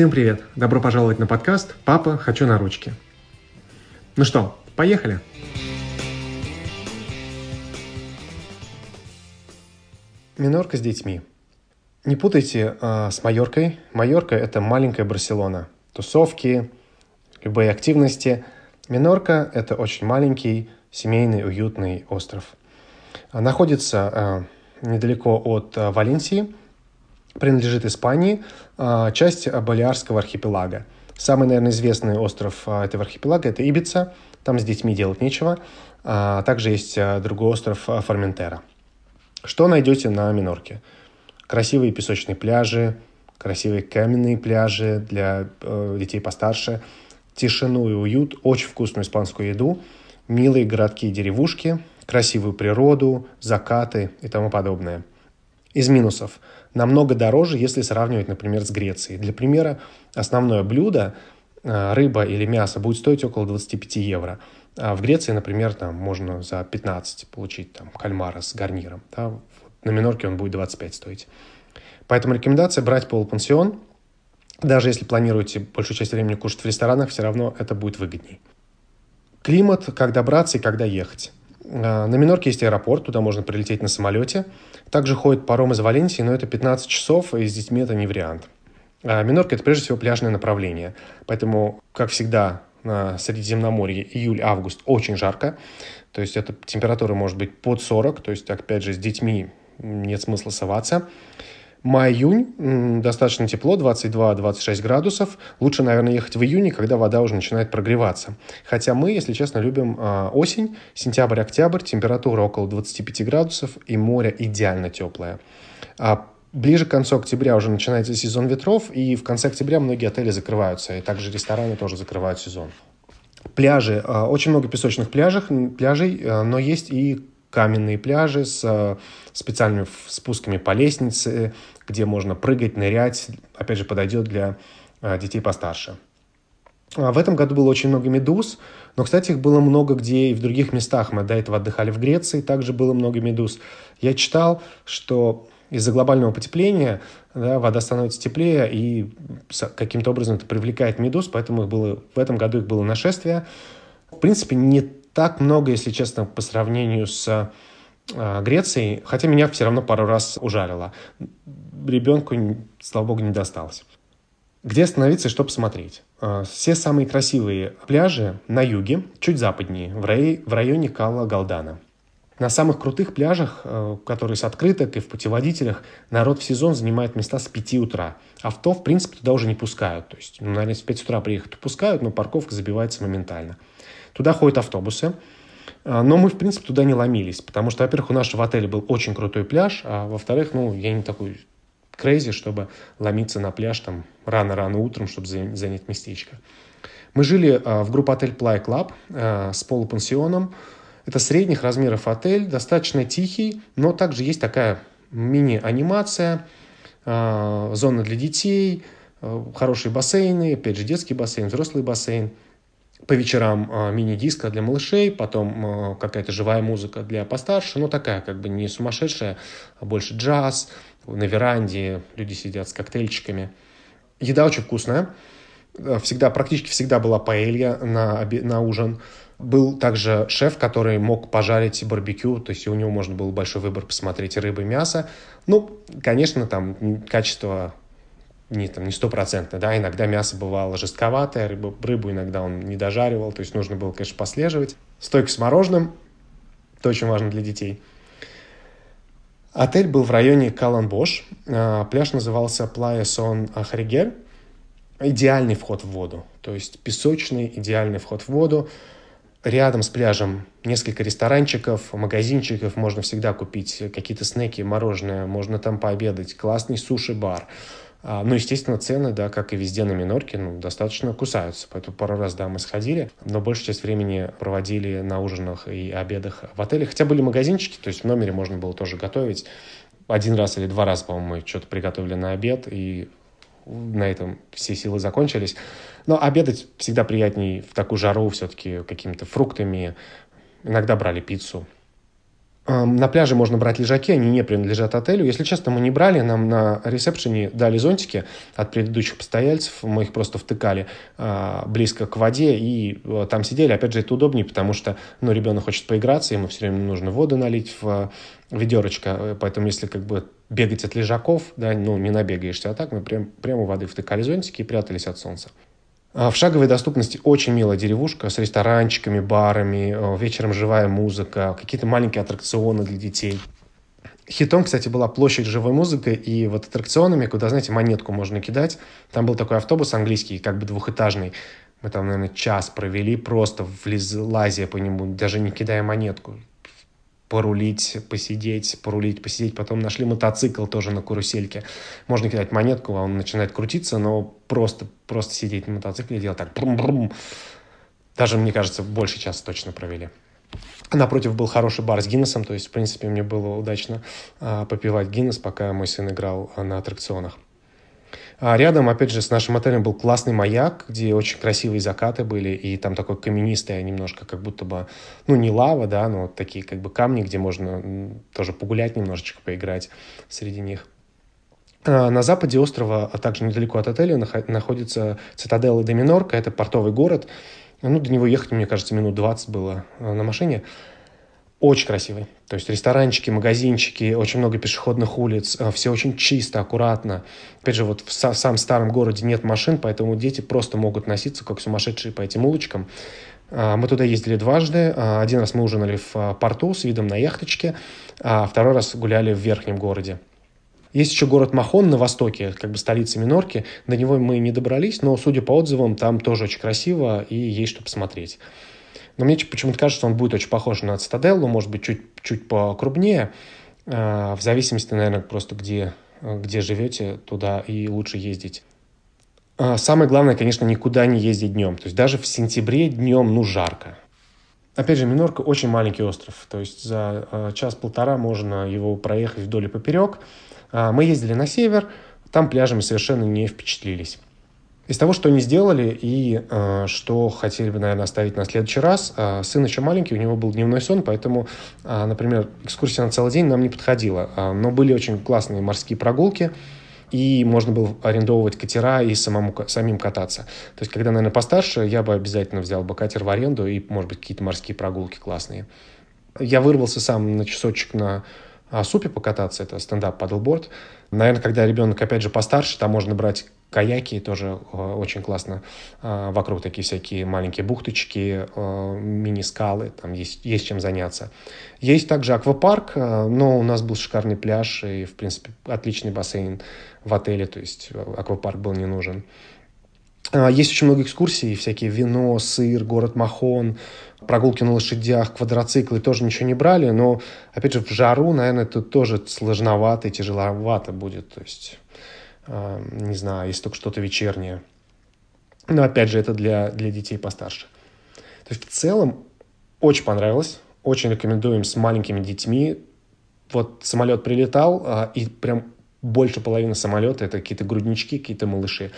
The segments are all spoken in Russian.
Всем привет! Добро пожаловать на подкаст «Папа, хочу на ручки». Ну что, поехали? Минорка с детьми. Не путайте э, с Майоркой. Майорка – это маленькая Барселона. Тусовки, любые активности. Минорка – это очень маленький, семейный, уютный остров. Находится э, недалеко от э, Валенсии – принадлежит Испании, а, часть Балиарского архипелага. Самый, наверное, известный остров а, этого архипелага – это Ибица. Там с детьми делать нечего. А также есть другой остров Форментера. Что найдете на Минорке? Красивые песочные пляжи, красивые каменные пляжи для э, детей постарше, тишину и уют, очень вкусную испанскую еду, милые городки и деревушки, красивую природу, закаты и тому подобное. Из минусов – намного дороже, если сравнивать, например, с Грецией. Для примера, основное блюдо, э, рыба или мясо, будет стоить около 25 евро. А в Греции, например, там можно за 15 получить там, кальмара с гарниром. Да? На Минорке он будет 25 стоить. Поэтому рекомендация брать полупансион. Даже если планируете большую часть времени кушать в ресторанах, все равно это будет выгодней. Климат, как добраться и когда ехать. Э, на Минорке есть аэропорт, туда можно прилететь на самолете. Также ходит паром из Валенсии, но это 15 часов, и с детьми это не вариант. А Минорка – это прежде всего пляжное направление. Поэтому, как всегда, на Средиземноморье июль-август очень жарко. То есть эта температура может быть под 40. То есть, опять же, с детьми нет смысла соваться. Май-июнь достаточно тепло, 22-26 градусов. Лучше, наверное, ехать в июне, когда вода уже начинает прогреваться. Хотя мы, если честно, любим э, осень, сентябрь-октябрь, температура около 25 градусов и море идеально теплое. А ближе к концу октября уже начинается сезон ветров, и в конце октября многие отели закрываются, и также рестораны тоже закрывают сезон. Пляжи. Очень много песочных пляжей, пляжей но есть и каменные пляжи с э, специальными спусками по лестнице, где можно прыгать, нырять. Опять же, подойдет для э, детей постарше. А в этом году было очень много медуз, но, кстати, их было много где и в других местах. Мы до этого отдыхали в Греции, также было много медуз. Я читал, что из-за глобального потепления да, вода становится теплее, и каким-то образом это привлекает медуз, поэтому их было, в этом году их было нашествие. В принципе, не так много, если честно, по сравнению с э, Грецией, хотя меня все равно пару раз ужарило. Ребенку, слава богу, не досталось. Где остановиться и что посмотреть? Э, все самые красивые пляжи на юге, чуть западнее, в, рай, в районе Кала Галдана. На самых крутых пляжах, э, которые с открыток и в путеводителях, народ в сезон занимает места с 5 утра. Авто, в принципе, туда уже не пускают. То есть, ну, наверное, в 5 утра приехать пускают, но парковка забивается моментально. Туда ходят автобусы. А, но мы, в принципе, туда не ломились, потому что, во-первых, у нашего отеля был очень крутой пляж, а во-вторых, ну, я не такой крейзи, чтобы ломиться на пляж там рано-рано утром, чтобы занять местечко. Мы жили а, в группе отель Play Club а, с полупансионом. Это средних размеров отель, достаточно тихий, но также есть такая мини-анимация, зона для детей, хорошие бассейны, опять же детский бассейн, взрослый бассейн – по вечерам э, мини-диско для малышей, потом э, какая-то живая музыка для постарше, но такая как бы не сумасшедшая, а больше джаз, на веранде люди сидят с коктейльчиками. Еда очень вкусная, э, всегда, практически всегда была паэлья на, на ужин. Был также шеф, который мог пожарить барбекю, то есть у него можно было большой выбор посмотреть рыбы, мясо. Ну, конечно, там качество не, там, не стопроцентно, да, иногда мясо бывало жестковатое, рыбу, рыбу иногда он не дожаривал, то есть нужно было, конечно, послеживать. Стойка с мороженым, это очень важно для детей. Отель был в районе Каланбош, а, пляж назывался Плая Сон Харигер, идеальный вход в воду, то есть песочный идеальный вход в воду, Рядом с пляжем несколько ресторанчиков, магазинчиков, можно всегда купить какие-то снеки, мороженое, можно там пообедать, классный суши-бар. А, ну, естественно, цены, да, как и везде на Минорке, ну, достаточно кусаются. Поэтому пару раз, да, мы сходили, но большую часть времени проводили на ужинах и обедах в отеле. Хотя были магазинчики, то есть в номере можно было тоже готовить. Один раз или два раза, по-моему, мы что-то приготовили на обед, и на этом все силы закончились. Но обедать всегда приятней в такую жару все-таки какими-то фруктами. Иногда брали пиццу. На пляже можно брать лежаки, они не принадлежат отелю. Если честно, мы не брали, нам на ресепшене дали зонтики от предыдущих постояльцев, мы их просто втыкали а, близко к воде и а, там сидели. Опять же, это удобнее, потому что ну, ребенок хочет поиграться, ему все время нужно воду налить в ведерочко, поэтому если как бы бегать от лежаков, да, ну, не набегаешься, а так мы прям, прямо у воды втыкали зонтики и прятались от солнца. А в шаговой доступности очень милая деревушка с ресторанчиками, барами, э, вечером живая музыка, какие-то маленькие аттракционы для детей. Хитом, кстати, была площадь живой музыки, и вот аттракционами, куда, знаете, монетку можно кидать. Там был такой автобус английский, как бы двухэтажный. Мы там, наверное, час провели просто влез, лазя по нему, даже не кидая монетку порулить, посидеть, порулить, посидеть. Потом нашли мотоцикл тоже на карусельке. Можно кидать монетку, а он начинает крутиться, но просто, просто сидеть на мотоцикле и делать так. Брум-брум. Даже, мне кажется, больше часа точно провели. Напротив был хороший бар с Гиннесом, то есть, в принципе, мне было удачно а, попивать Гиннес, пока мой сын играл а, на аттракционах. А рядом, опять же, с нашим отелем был классный маяк, где очень красивые закаты были, и там такой каменистый, немножко как будто бы, ну, не лава, да, но такие как бы камни, где можно тоже погулять немножечко, поиграть среди них. А на западе острова, а также недалеко от отеля, находится цитаделла де Минорка, это портовый город. Ну, до него ехать, мне кажется, минут 20 было а, на машине. Очень красивый. То есть ресторанчики, магазинчики, очень много пешеходных улиц, э, все очень чисто, аккуратно. Опять же, вот в самом старом городе нет машин, поэтому дети просто могут носиться как сумасшедшие по этим улочкам. А, мы туда ездили дважды. А, один раз мы ужинали в а, порту с видом на яхточке, а второй раз гуляли в верхнем городе. Есть еще город Махон на востоке, как бы столица Минорки. До него мы не добрались, но, судя по отзывам, там тоже очень красиво и есть что посмотреть. Но мне почему-то кажется, что он будет очень похож на Цитаделлу, может быть, чуть, чуть покрупнее, э, в зависимости, наверное, просто где, где живете, туда и лучше ездить. А самое главное, конечно, никуда не ездить днем. То есть даже в сентябре днем, ну, жарко. Опять же, Минорка очень маленький остров. То есть за э, час-полтора можно его проехать вдоль и поперек. А мы ездили на север, там пляжами совершенно не впечатлились. Из того, что они сделали и э, что хотели бы, наверное, оставить на следующий раз, э, сын еще маленький, у него был дневной сон, поэтому, э, например, экскурсия на целый день нам не подходила. Э, но были очень классные морские прогулки, и можно было арендовывать катера и самому, самим кататься. То есть, когда, наверное, постарше, я бы обязательно взял бы катер в аренду и, может быть, какие-то морские прогулки классные. Я вырвался сам на часочек на супе покататься, это стендап падлборд. Наверное, когда ребенок, опять же, постарше, там можно брать Каяки тоже э, очень классно. Э, вокруг такие всякие маленькие бухточки, э, мини-скалы, там есть, есть чем заняться. Есть также аквапарк, но у нас был шикарный пляж и, в принципе, отличный бассейн в отеле, то есть аквапарк был не нужен. Есть очень много экскурсий, всякие вино, сыр, город Махон, прогулки на лошадях, квадроциклы тоже ничего не брали, но, опять же, в жару, наверное, это тоже сложновато и тяжеловато будет, то есть а, не знаю, если только что-то вечернее. Но опять же, это для, для детей постарше. То есть в целом очень понравилось. Очень рекомендуем с маленькими детьми. Вот самолет прилетал, а, и прям больше половины самолета это какие-то груднички, какие-то малыши.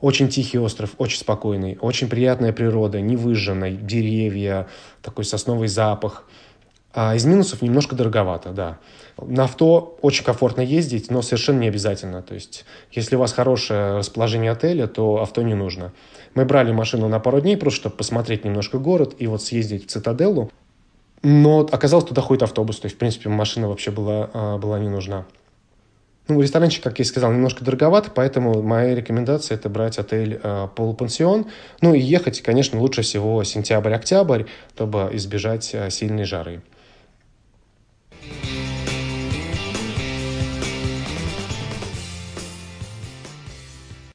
Очень тихий остров, очень спокойный, очень приятная природа, не выжженная, деревья, такой сосновый запах – а из минусов немножко дороговато, да. На авто очень комфортно ездить, но совершенно не обязательно. То есть, если у вас хорошее расположение отеля, то авто не нужно. Мы брали машину на пару дней, просто чтобы посмотреть немножко город и вот съездить в Цитаделлу. Но оказалось, туда ходит автобус. То есть, в принципе, машина вообще была, а, была не нужна. Ну, ресторанчик, как я и сказал, немножко дороговат, поэтому моя рекомендация – это брать отель э, полупансион. Ну и ехать, конечно, лучше всего сентябрь-октябрь, чтобы избежать э, сильной жары.